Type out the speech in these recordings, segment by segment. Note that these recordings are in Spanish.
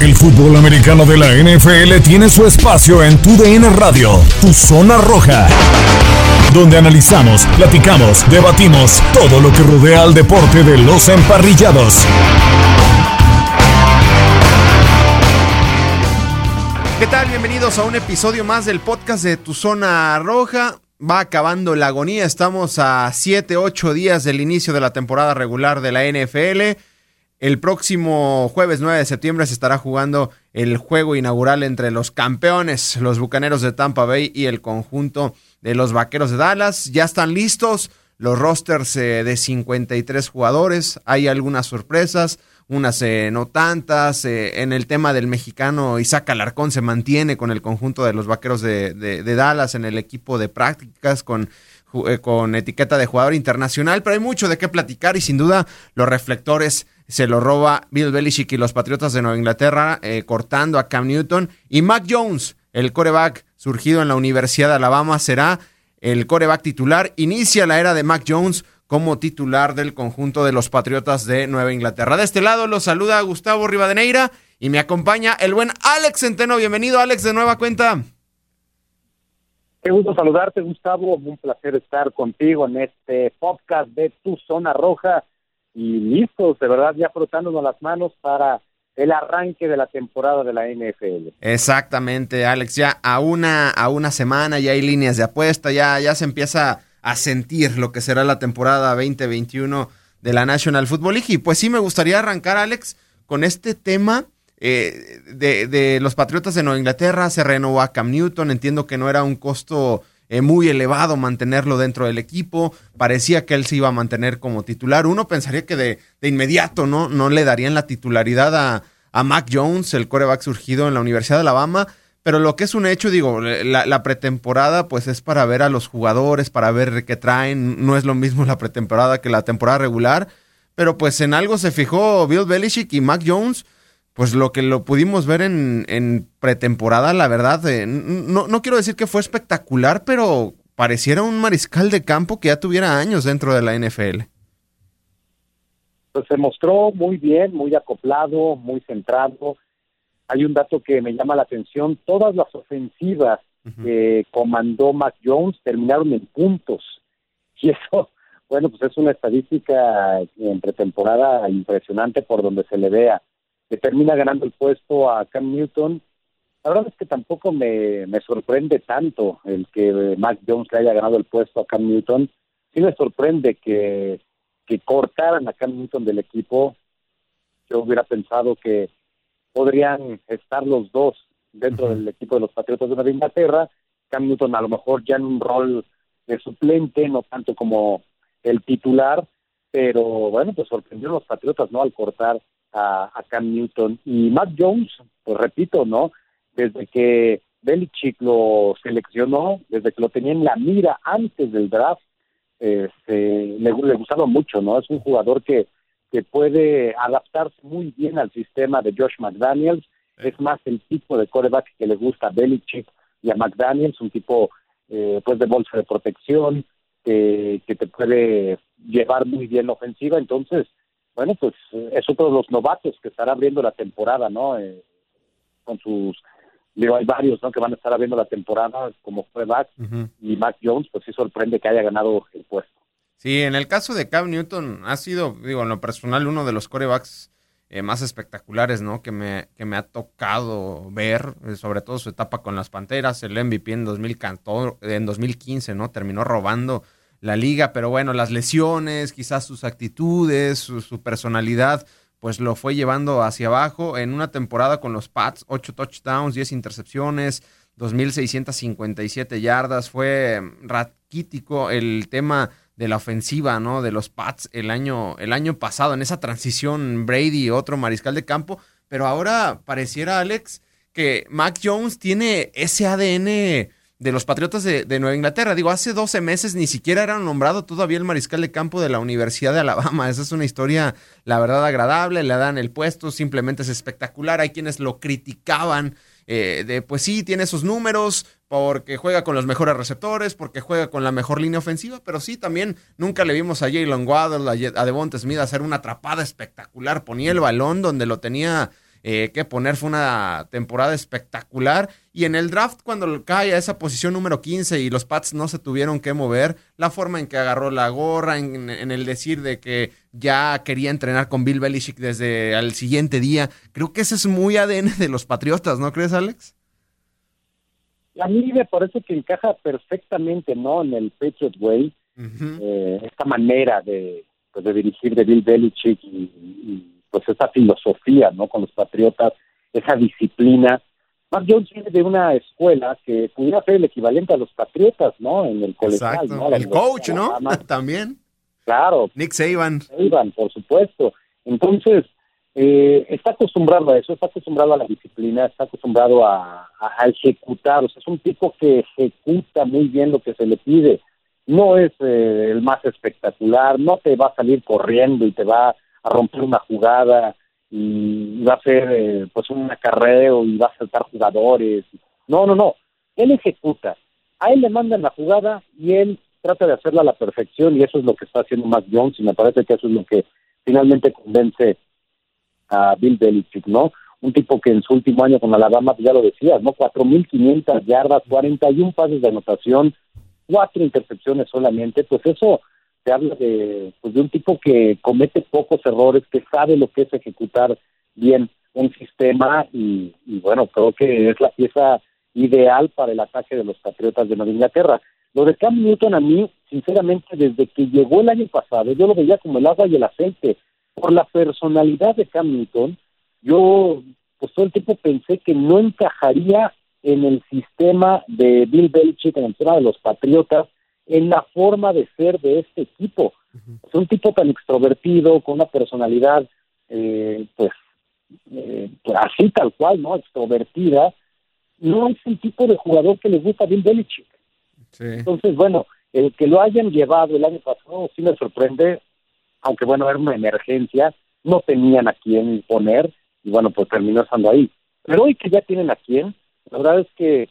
El fútbol americano de la NFL tiene su espacio en Tu DN Radio, Tu Zona Roja, donde analizamos, platicamos, debatimos todo lo que rodea al deporte de los emparrillados. ¿Qué tal? Bienvenidos a un episodio más del podcast de Tu Zona Roja. Va acabando la agonía, estamos a 7, 8 días del inicio de la temporada regular de la NFL. El próximo jueves 9 de septiembre se estará jugando el juego inaugural entre los campeones, los Bucaneros de Tampa Bay y el conjunto de los Vaqueros de Dallas. Ya están listos los rosters eh, de 53 jugadores. Hay algunas sorpresas, unas eh, no tantas. Eh, en el tema del mexicano, Isaac Alarcón se mantiene con el conjunto de los Vaqueros de, de Dallas en el equipo de prácticas con con etiqueta de jugador internacional, pero hay mucho de qué platicar y sin duda los reflectores se lo roba Bill Belichick y los Patriotas de Nueva Inglaterra, eh, cortando a Cam Newton. Y Mac Jones, el coreback surgido en la Universidad de Alabama, será el coreback titular. Inicia la era de Mac Jones como titular del conjunto de los Patriotas de Nueva Inglaterra. De este lado los saluda Gustavo Rivadeneira y me acompaña el buen Alex Centeno. Bienvenido, Alex, de nueva cuenta. Qué gusto saludarte, Gustavo. Un placer estar contigo en este podcast de Tu Zona Roja y listos, de verdad, ya frotándonos las manos para el arranque de la temporada de la NFL. Exactamente, Alex, ya a una, a una semana ya hay líneas de apuesta, ya, ya se empieza a sentir lo que será la temporada 2021 de la National Football League. Y pues sí me gustaría arrancar, Alex, con este tema eh, de, de, los Patriotas de Nueva Inglaterra. Se renovó a Cam Newton, entiendo que no era un costo eh, muy elevado mantenerlo dentro del equipo. Parecía que él se iba a mantener como titular. Uno pensaría que de, de inmediato no, no le darían la titularidad a, a Mac Jones, el coreback surgido en la Universidad de Alabama. Pero lo que es un hecho, digo, la, la, pretemporada pues es para ver a los jugadores, para ver qué traen. No es lo mismo la pretemporada que la temporada regular. Pero pues en algo se fijó Bill Belichick y Mac Jones pues lo que lo pudimos ver en, en pretemporada, la verdad, eh, no, no quiero decir que fue espectacular, pero pareciera un mariscal de campo que ya tuviera años dentro de la NFL. Pues se mostró muy bien, muy acoplado, muy centrado. Hay un dato que me llama la atención, todas las ofensivas que comandó Mac Jones terminaron en puntos. Y eso, bueno, pues es una estadística en pretemporada impresionante por donde se le vea termina ganando el puesto a Cam Newton. La verdad es que tampoco me, me sorprende tanto el que Mac Jones le haya ganado el puesto a Cam Newton. Sí me sorprende que, que cortaran a Cam Newton del equipo. Yo hubiera pensado que podrían estar los dos dentro del equipo de los Patriotas de Nueva Inglaterra. Cam Newton a lo mejor ya en un rol de suplente, no tanto como el titular, pero bueno, pues sorprendió a los Patriotas, ¿no? Al cortar a, Cam Newton. Y Matt Jones, pues repito, ¿no? Desde que Belichick lo seleccionó, desde que lo tenía en la mira antes del draft, este, le, le gustaba mucho, ¿no? Es un jugador que, que puede adaptarse muy bien al sistema de Josh McDaniels. Es más el tipo de coreback que le gusta a Belichick y a McDaniels, un tipo eh, pues de bolsa de protección, que te puede llevar muy bien la ofensiva. Entonces, bueno, pues es otro de los novatos que estará abriendo la temporada, ¿no? Eh, con sus, digo, hay varios, ¿no? Que van a estar abriendo la temporada, como fue Mac y Mac Jones, pues sí sorprende que haya ganado el puesto. Sí, en el caso de Cam Newton ha sido, digo, en lo personal, uno de los corebacks eh, más espectaculares, ¿no? Que me, que me ha tocado ver, eh, sobre todo su etapa con las Panteras, el MVP en, 2014, en 2015, ¿no? Terminó robando la liga, pero bueno, las lesiones, quizás sus actitudes, su, personalidad, pues lo fue llevando hacia abajo en una temporada con los Pats, 8 touchdowns, 10 intercepciones, 2.657 yardas, fue raquítico el tema de la ofensiva, ¿no? De los Pats el año, el año pasado, en esa transición Brady, otro mariscal de campo, pero ahora pareciera, Alex, que Mac Jones tiene ese ADN de los Patriotas de, Nueva Inglaterra. Digo, hace 12 meses ni siquiera era nombrado todavía el mariscal de campo de la Universidad de Alabama. Esa es una historia, la verdad, agradable. Le dan el puesto, simplemente es espectacular. Hay quienes lo criticaban eh, de, pues sí, tiene sus números porque juega con los mejores receptores, porque juega con la mejor línea ofensiva, pero sí, también nunca le vimos a Jalen Waddle, a Devonta Smith hacer una atrapada espectacular. Ponía el balón donde lo tenía eh, que poner. Fue una temporada espectacular. Y en el draft, cuando cae a esa posición número 15 y los Pats no se tuvieron que mover, la forma en que agarró la gorra, en, el decir de que ya quería entrenar con Bill Belichick desde el siguiente día, creo que ese es muy ADN de los Patriotas, ¿no crees, Alex? A mí me parece que encaja perfectamente, ¿no? En el Patriot Way, eh, esta manera de, pues, de dirigir de Bill Belichick y pues esa filosofía, ¿no? Con los patriotas, esa disciplina. Mark Jones viene de una escuela que pudiera ser el equivalente a los patriotas, ¿no? En el colegial, ¿no? El coach, ¿no? También. Claro. Nick Saban. Saban, por supuesto. Entonces, eh, está acostumbrado a eso, está acostumbrado a la disciplina, está acostumbrado a, ejecutar, o sea, es un tipo que ejecuta muy bien lo que se le pide. No es eh, el más espectacular, no te va a salir corriendo y te va a romper una jugada y va a hacer eh, pues un acarreo y va a saltar jugadores. No, no, no. Él ejecuta. A él le mandan la jugada y él trata de hacerla a la perfección y eso es lo que está haciendo Mac Jones y me parece que eso es lo que finalmente convence a Bill Belichick, ¿no? Un tipo que en su último año con Alabama, ya lo decías, ¿no? 4.500 yardas, 41 pases de anotación, cuatro intercepciones solamente, pues eso se habla de, pues de un tipo que comete pocos errores, que sabe lo que es ejecutar bien un sistema y, bueno, creo que es la pieza ideal para el ataque de los Patriotas de Nueva Inglaterra. Lo de Cam Newton a mí, sinceramente, desde que llegó el año pasado, yo lo veía como el agua y el aceite. Por la personalidad de Cam Newton, yo pues todo el tiempo pensé que no encajaría en el sistema de Bill Belichick, en el tema de los Patriotas, en la forma de ser de este equipo. Es un tipo tan extrovertido, con una personalidad, eh, pues, eh, pues, así tal cual, ¿no? Extrovertida. No es el tipo de jugador que le gusta a Bill Belichick. Entonces, bueno, el que lo hayan llevado el año pasado sí me sorprende, aunque bueno, era una emergencia, no tenían a quién poner y bueno, pues terminó estando ahí. Pero hoy que ya tienen a quién, la verdad es que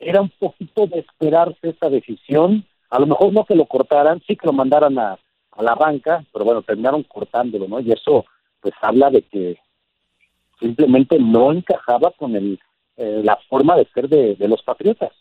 era un poquito de esperarse esa decisión. A lo mejor no que lo cortaran, sí que lo mandaran a, la banca, pero bueno, terminaron cortándolo, ¿no? Y eso pues habla de que simplemente no encajaba con el eh, la forma de ser de, los patriotas.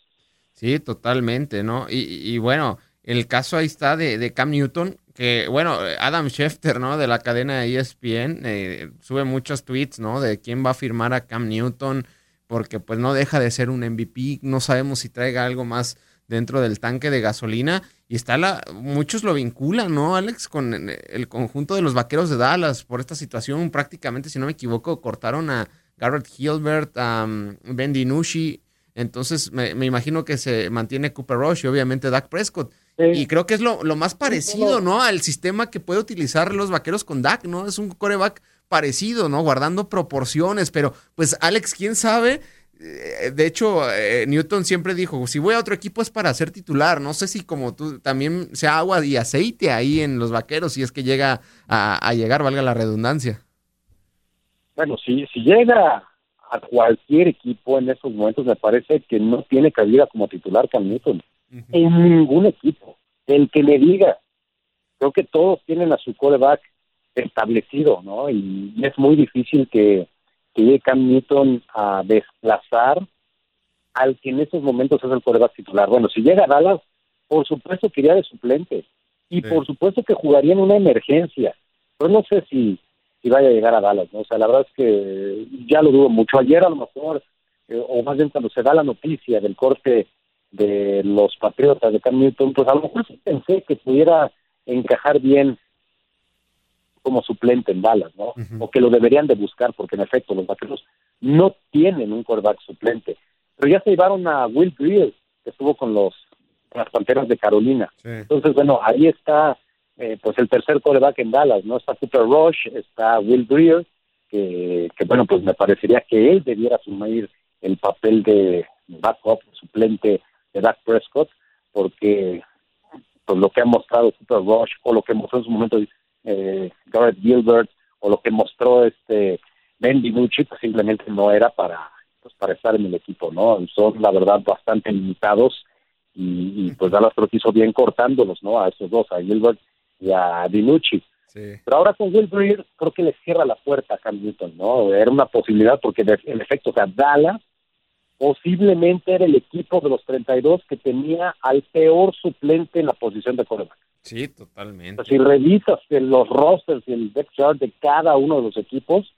Sí, totalmente, ¿no? Y, bueno, el caso ahí está de, Cam Newton, que bueno, Adam Schefter, ¿no? De la cadena ESPN, eh, sube muchos tweets, ¿no? De quién va a firmar a Cam Newton, porque pues no deja de ser un MVP, no sabemos si traiga algo más dentro del tanque de gasolina y está la muchos lo vinculan, ¿no, Alex, con el conjunto de los Vaqueros de Dallas por esta situación, prácticamente si no me equivoco, cortaron a Garrett Hilbert, a um, Ben DiNucci, entonces me, imagino que se mantiene Cooper Rush y obviamente Dak Prescott. Y creo que es lo, lo más parecido, ¿no? Al sistema que puede utilizar los vaqueros con Dak, ¿no? Es un coreback parecido, ¿no? Guardando proporciones, pero pues Alex, quién sabe. Eh, de hecho, eh, Newton siempre dijo, si voy a otro equipo es para ser titular. No sé si como tú también sea agua y aceite ahí en los vaqueros, si es que llega a, llegar, valga la redundancia. Bueno, si, si llega a cualquier equipo en estos momentos, me parece que no tiene cabida como titular Cam Newton. En ningún equipo. El que le diga. Creo que todos tienen a su coreback establecido, ¿no? Y, es muy difícil que, que llegue Cam Newton a desplazar al que en estos momentos es el coreback titular. Bueno, si llega a Dallas, por supuesto que iría de suplente. Y por supuesto que jugaría en una emergencia. Pero no sé si, si vaya a llegar a Dallas, ¿no? O sea, la verdad es que ya lo dudo mucho. Ayer a lo mejor, eh, o más bien cuando se da la noticia del corte de los Patriotas de Cam Newton, pues a lo mejor sí pensé que pudiera encajar bien como suplente en Dallas, ¿no? O que lo deberían de buscar, porque en efecto los vaqueros no tienen un quarterback suplente. Pero ya se llevaron a Will Greer, que estuvo con los las Panteras de Carolina. Entonces, bueno, ahí está eh, pues el tercer quarterback en Dallas, ¿no? Está Cooper Rush, está Will Greer, que, que, bueno, pues me parecería que él debiera asumir el papel de backup suplente de Dak Prescott, porque pues lo que ha mostrado Super Rush o lo que mostró en su momento eh, Garrett Gilbert o lo que mostró este Ben DiNucci, pues simplemente no era para pues para estar en el equipo, ¿no? Son la verdad bastante limitados y, pues Dallas que hizo bien cortándolos, ¿no? A esos dos, a Gilbert y a DiNucci. Pero ahora con Will Greer creo que le cierra la puerta a Cam Newton, ¿no? Era una posibilidad porque en efecto, o sea, Dallas posiblemente era el equipo de los 32 que tenía al peor suplente en la posición de coreback. Sí, totalmente. si revisas los rosters y el depth chart de cada uno de los equipos,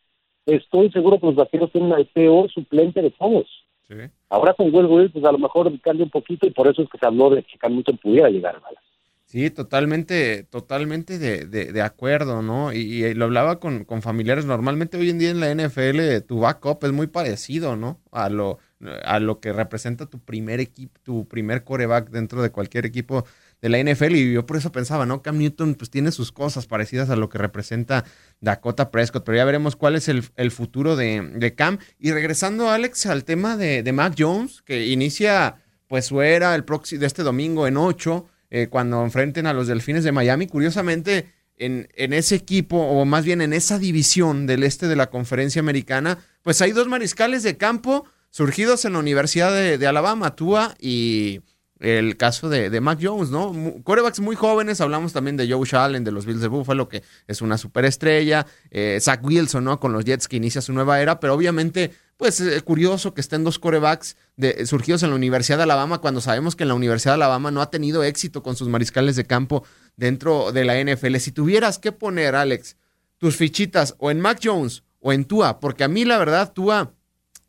estoy seguro que los vaqueros tienen al peor suplente de todos. Sí. Ahora con Will Wills, pues a lo mejor cambia un poquito y por eso es que se habló de que Cam Newton pudiera llegar a Dallas. Sí, totalmente, totalmente de, de, acuerdo, ¿no? Y, lo hablaba con, con, familiares. Normalmente hoy en día en la NFL tu backup es muy parecido, ¿no? A lo, a lo que representa tu primer equipo, tu primer coreback dentro de cualquier equipo de la NFL. Y yo por eso pensaba, ¿no? Cam Newton pues tiene sus cosas parecidas a lo que representa Dakota Prescott, pero ya veremos cuál es el, futuro de, Cam. Y regresando, Alex, al tema de, de Mac Jones, que inicia pues su era el próximo de este domingo en 8 eh, cuando enfrenten a los Delfines de Miami. Curiosamente, en, en, ese equipo, o más bien en esa división del este de la conferencia americana, pues hay dos mariscales de campo surgidos en la Universidad de, Alabama, Tua y el caso de, de, Mac Jones, ¿no? Corebacks muy jóvenes, hablamos también de Joe Allen de los Bills de Buffalo, que es una superestrella, eh, Zach Wilson, ¿no? Con los Jets que inicia su nueva era, pero obviamente pues es curioso que estén dos corebacks de, surgidos en la Universidad de Alabama cuando sabemos que en la Universidad de Alabama no ha tenido éxito con sus mariscales de campo dentro de la NFL. Si tuvieras que poner, Alex, tus fichitas o en Mac Jones o en Tua, porque a mí la verdad Tua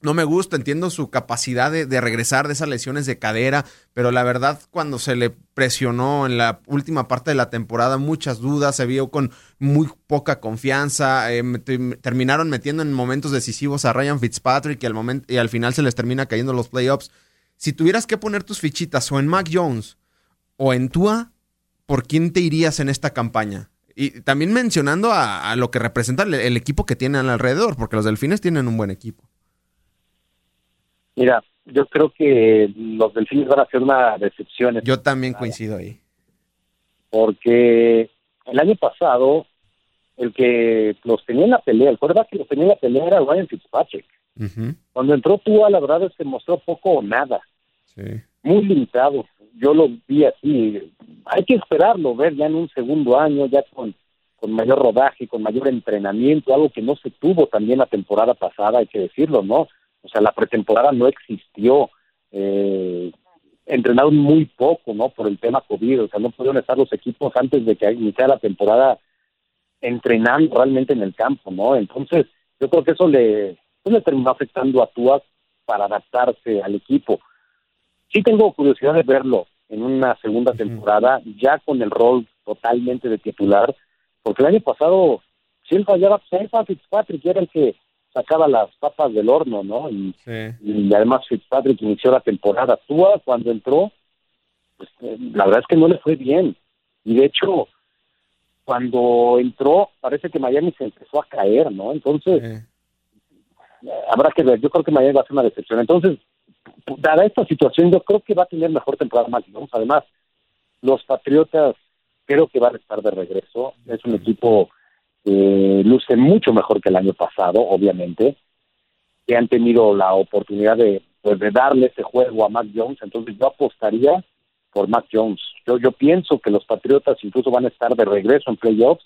no me gusta, entiendo su capacidad de, regresar de esas lesiones de cadera, pero la verdad cuando se le presionó en la última parte de la temporada, muchas dudas, se vio con muy poca confianza, eh, terminaron metiendo en momentos decisivos a Ryan Fitzpatrick y al, final se les termina cayendo los playoffs. Si tuvieras que poner tus fichitas o en Mac Jones o en Tua, ¿por quién te irías en esta campaña? Y también mencionando a, lo que representa el, el equipo que tienen alrededor, porque los Delfines tienen un buen equipo. Mira, yo creo que los delfines van a ser una decepción. Yo también coincido ahí. Porque el año pasado, el que los tenía en la pelea, el quarterback que los tenía en la pelea era Ryan Fitzpatrick. Cuando entró Tua, la verdad es que mostró poco o nada. Muy limitado. Yo lo vi así. Hay que esperarlo, ver ya en un segundo año, ya con, con mayor rodaje, con mayor entrenamiento, algo que no se tuvo también la temporada pasada, hay que decirlo, ¿no? O sea, la pretemporada no existió. Eh, entrenaron muy poco, ¿no? Por el tema COVID. O sea, no pudieron estar los equipos antes de que iniciara la temporada entrenando realmente en el campo, ¿no? Entonces, yo creo que eso le, pues, le terminó afectando a Tua para adaptarse al equipo. Sí tengo curiosidad de verlo en una segunda temporada, ya con el rol totalmente de titular, porque el año pasado, si él fallaba, pues Fitzpatrick era el que sacaba las papas del horno, ¿no? Y, además Fitzpatrick inició la temporada. Tua cuando entró, pues, la verdad es que no le fue bien. Y de hecho, cuando entró, parece que Miami se empezó a caer, ¿no? Entonces, habrá que ver. Yo creo que Miami va a ser una decepción. Entonces, dada esta situación, yo creo que va a tener mejor temporada más. Además, los Patriotas creo que van a estar de regreso. Es un equipo eh, luce mucho mejor que el año pasado, obviamente, que han tenido la oportunidad de, pues, de darle ese juego a Mac Jones, entonces yo apostaría por Mac Jones. Yo, yo pienso que los Patriotas incluso van a estar de regreso en playoffs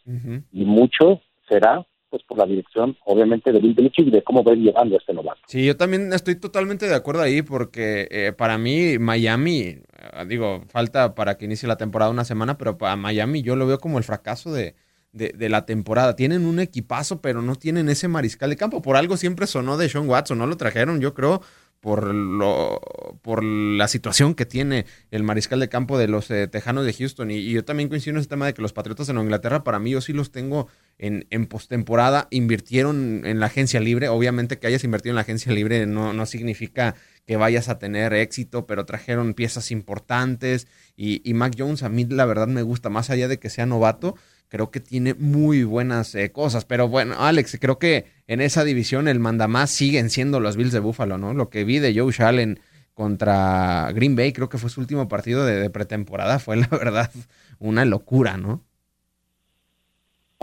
y mucho será pues por la dirección, obviamente, de Bill Belichick y de cómo va llevando a este novato. Sí, yo también estoy totalmente de acuerdo ahí porque eh, para mí Miami, eh, digo, falta para que inicie la temporada una semana, pero para Miami yo lo veo como el fracaso de, de, la temporada. Tienen un equipazo, pero no tienen ese mariscal de campo. Por algo siempre sonó de Sean Watson, no lo trajeron, yo creo, por, lo, por la situación que tiene el mariscal de campo de los eh, Tejanos de Houston. Y, yo también coincido en ese tema de que los Patriotas en Inglaterra, para mí, yo sí los tengo en, en postemporada. Invirtieron en la agencia libre. Obviamente que hayas invertido en la agencia libre no, no significa que vayas a tener éxito, pero trajeron piezas importantes. Y, y Mac Jones, a mí la verdad me gusta, más allá de que sea novato creo que tiene muy buenas eh, cosas. Pero bueno, Alex, creo que en esa división el mandamás siguen siendo los Bills de Buffalo, ¿no? Lo que vi de Joe Allen contra Green Bay, creo que fue su último partido de, pretemporada, fue la verdad una locura, ¿no?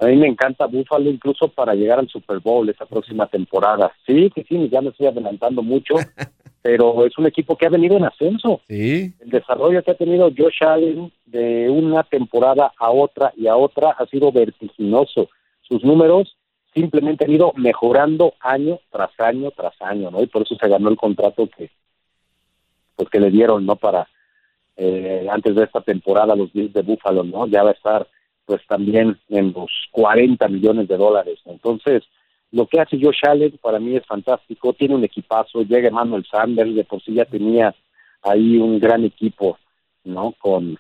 A mí me encanta Buffalo incluso para llegar al Super Bowl esta próxima temporada. Sí, que sí, ya me estoy adelantando mucho, pero es un equipo que ha venido en ascenso. Sí. El desarrollo que ha tenido Josh Allen de una temporada a otra y a otra ha sido vertiginoso. Sus números simplemente han ido mejorando año tras año tras año, ¿no? Y por eso se ganó el contrato que pues que le dieron, ¿no? Para eh, antes de esta temporada los Bills de Buffalo, ¿no? Ya va a estar pues también en los 40 millones de dólares. Entonces, lo que hace Josh Allen para mí es fantástico, tiene un equipazo, llega Emmanuel Sanders, de por sí ya tenía ahí un gran equipo, ¿no? Con,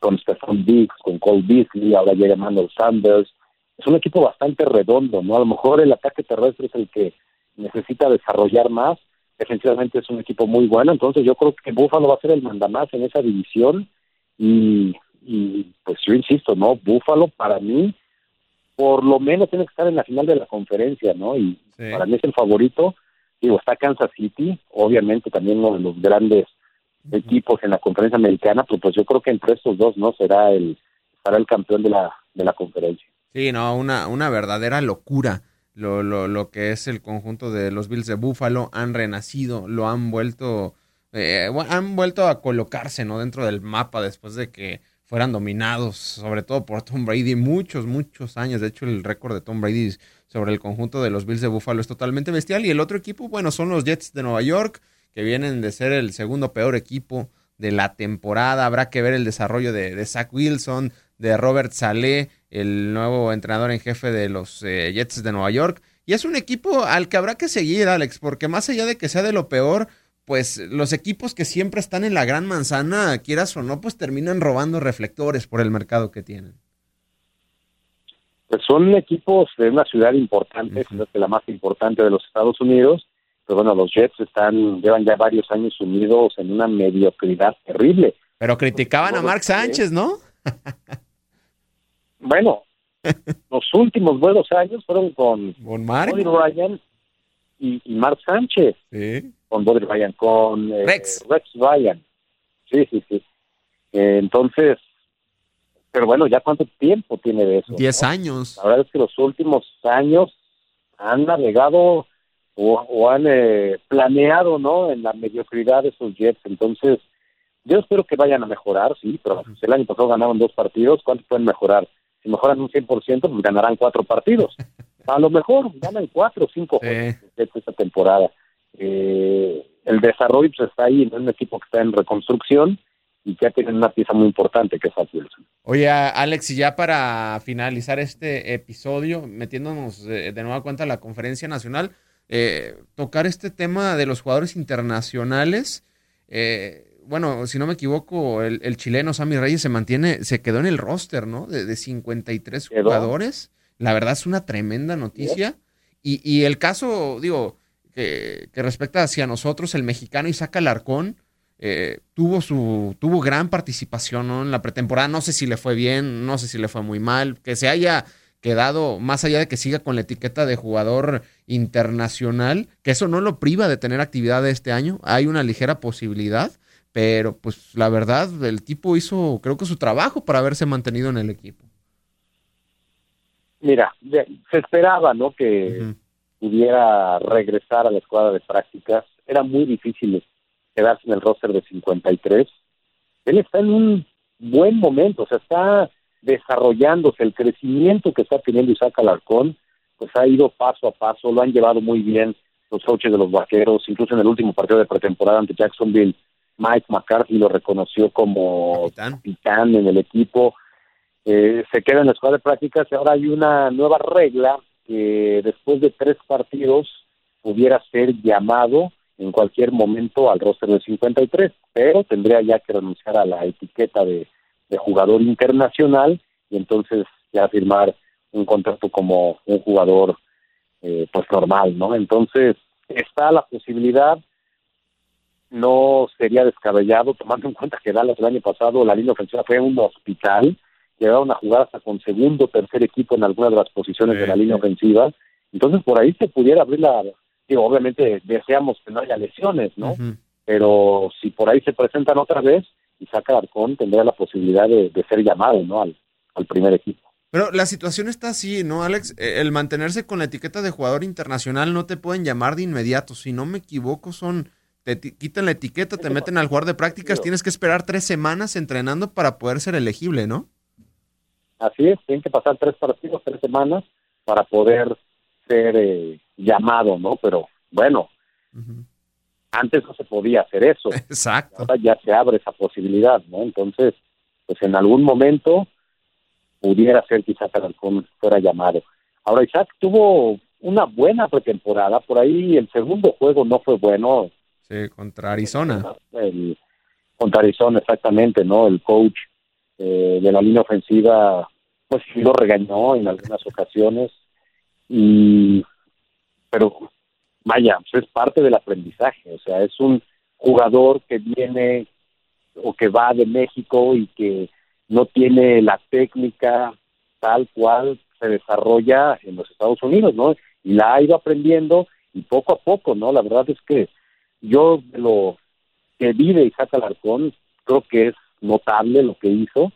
con Stefan Diggs, con Cole Beasley, ahora llega Emmanuel Sanders. Es un equipo bastante redondo, ¿no? A lo mejor el ataque terrestre es el que necesita desarrollar más. Defensivamente es un equipo muy bueno, entonces yo creo que Buffalo va a ser el mandamás en esa división y, y pues yo insisto, ¿no? Buffalo para mí por lo menos tiene que estar en la final de la conferencia, ¿no? Y para mí es el favorito. Digo, está Kansas City, obviamente también uno de los grandes equipos en la conferencia americana, pero pues yo creo que entre estos dos, ¿no? Será el, será el campeón de la, de la conferencia. Sí, no, una, una verdadera locura. Lo, lo, lo que es el conjunto de los Bills de Buffalo han renacido, lo han vuelto, eh, han vuelto a colocarse, ¿no? Dentro del mapa después de que fueran dominados, sobre todo por Tom Brady, muchos, muchos años. De hecho, el récord de Tom Brady sobre el conjunto de los Bills de Buffalo es totalmente bestial. Y el otro equipo, bueno, son los Jets de Nueva York, que vienen de ser el segundo peor equipo de la temporada. Habrá que ver el desarrollo de, Zach Wilson, de Robert Saleh, el nuevo entrenador en jefe de los eh, Jets de Nueva York. Y es un equipo al que habrá que seguir, Alex, porque más allá de que sea de lo peor, pues los equipos que siempre están en la gran manzana, quieras o no, pues terminan robando reflectores por el mercado que tienen. Pues son equipos de una ciudad importante, la más importante de los Estados Unidos, pero bueno, los Jets están llevan ya varios años unidos en una mediocridad terrible. Pero criticaban a Mark Sánchez, ¿no? bueno, los últimos buenos años fueron con Con Mark Ryan y, y Mark Sánchez. Sí con Bobby Ryan, con eh, Rex. Rex Ryan. Sí, sí, sí. Eh, entonces, pero bueno, ¿ya cuánto tiempo tiene de eso? Diez años. La verdad es que los últimos años han navegado o, han eh, planeado, ¿no? En la mediocridad de esos Jets. Entonces, yo espero que vayan a mejorar, sí, pero el año pasado ganaron dos partidos, ¿cuánto pueden mejorar? Si mejoran un 100%, pues ganarán cuatro partidos. A lo mejor ganan cuatro o cinco esta temporada. Eh, el desarrollo pues, está ahí en un equipo que está en reconstrucción y que tiene una pieza muy importante que es Zach Wilson. Oye, Alex, y ya para finalizar este episodio, metiéndonos de, de nueva cuenta a la conferencia nacional, eh, tocar este tema de los jugadores internacionales. Eh, bueno, si no me equivoco, el, chileno Sammy Reyes se mantiene, se quedó en el roster, ¿no? De, de 53 jugadores. La verdad es una tremenda noticia. Y, y el caso, digo, que, respecta hacia nosotros, el mexicano Isaac Alarcón eh, tuvo su tuvo gran participación en la pretemporada. No sé si le fue bien, no sé si le fue muy mal, que se haya quedado, más allá de que siga con la etiqueta de jugador internacional, que eso no lo priva de tener actividad este año. Hay una ligera posibilidad, pero pues la verdad, el tipo hizo, creo que su trabajo para haberse mantenido en el equipo. Mira, se esperaba, ¿no? Que pudiera regresar a la escuadra de prácticas. Era muy difícil quedarse en el roster de 53. Él está en un buen momento, o sea, está desarrollándose el crecimiento que está teniendo Isaac Alarcón, pues ha ido paso a paso, lo han llevado muy bien los coaches de los vaqueros, incluso en el último partido de pretemporada ante Jacksonville, Mike McCarthy lo reconoció como capitán, en el equipo. Eh, se queda en la escuadra de prácticas y ahora hay una nueva regla que después de tres partidos pudiera ser llamado en cualquier momento al roster de 53, pero tendría ya que renunciar a la etiqueta de, jugador internacional y entonces ya firmar un contrato como un jugador eh, pues normal, ¿no? Entonces está la posibilidad, no sería descabellado tomando en cuenta que Dallas el año pasado la línea ofensiva fue un hospital llegaron a jugar hasta con segundo, tercer equipo en algunas de las posiciones de la línea ofensiva. Entonces, por ahí se pudiera abrir la. Digo, obviamente deseamos que no haya lesiones, ¿no? Pero si por ahí se presentan otra vez, Isaac Alarcón tendría la posibilidad de, ser llamado, ¿no? Al, al primer equipo. Pero la situación está así, ¿no, Alex? Eh, el mantenerse con la etiqueta de jugador internacional no te pueden llamar de inmediato. Si no me equivoco, son. Te quitan la etiqueta, te meten al jugador de prácticas, tienes que esperar tres semanas entrenando para poder ser elegible, ¿no? Así es, tienen que pasar tres partidos, tres semanas para poder ser eh, llamado, ¿no? Pero bueno, antes no se podía hacer eso. Exacto. Ahora ya se abre esa posibilidad, ¿no? Entonces, pues en algún momento pudiera ser que Isaac Alarcón fuera llamado. Ahora Isaac tuvo una buena pretemporada, por ahí el segundo juego no fue bueno. Sí, contra Arizona. El, contra Arizona, exactamente, ¿no? El coach eh, de la línea ofensiva, pues sí lo regañó en algunas ocasiones, y pero vaya, pues es parte del aprendizaje, o sea, es un jugador que viene o que va de México y que no tiene la técnica tal cual se desarrolla en los Estados Unidos, ¿no? Y la ha ido aprendiendo y poco a poco, ¿no? La verdad es que yo lo que vive Isaac Alarcón, creo que es notable lo que hizo.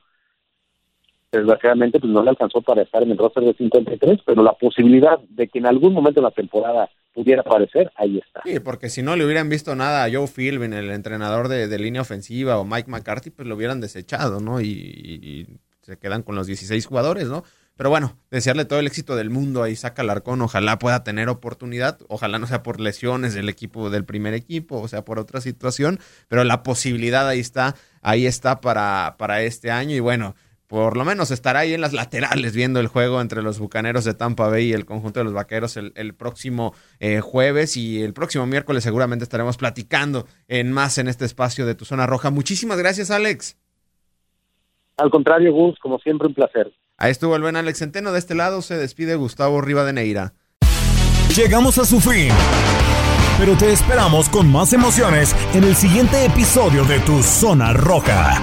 Desgraciadamente, pues no le alcanzó para estar en el roster de 53, pero la posibilidad de que en algún momento de la temporada pudiera aparecer, ahí está. Sí, porque si no le hubieran visto nada a Joe Philbin, el entrenador de, línea ofensiva, o Mike McCarthy, pues lo hubieran desechado, ¿no? Y, se quedan con los 16 jugadores, ¿no? Pero bueno, desearle todo el éxito del mundo a Isaac Alarcón, ojalá pueda tener oportunidad, ojalá no sea por lesiones del equipo, del primer equipo, o sea por otra situación, pero la posibilidad ahí está, ahí está para, para este año y bueno, por lo menos estará ahí en las laterales viendo el juego entre los Bucaneros de Tampa Bay y el conjunto de los Vaqueros el, próximo eh, jueves y el próximo miércoles seguramente estaremos platicando en más en este espacio de tu zona roja. Muchísimas gracias, Alex. Al contrario, Gus, como siempre, un placer. Ahí estuvo el buen Alex Centeno. De este lado se despide Gustavo Rivadeneira. Llegamos a su fin. Pero te esperamos con más emociones en el siguiente episodio de Tu Zona Roja.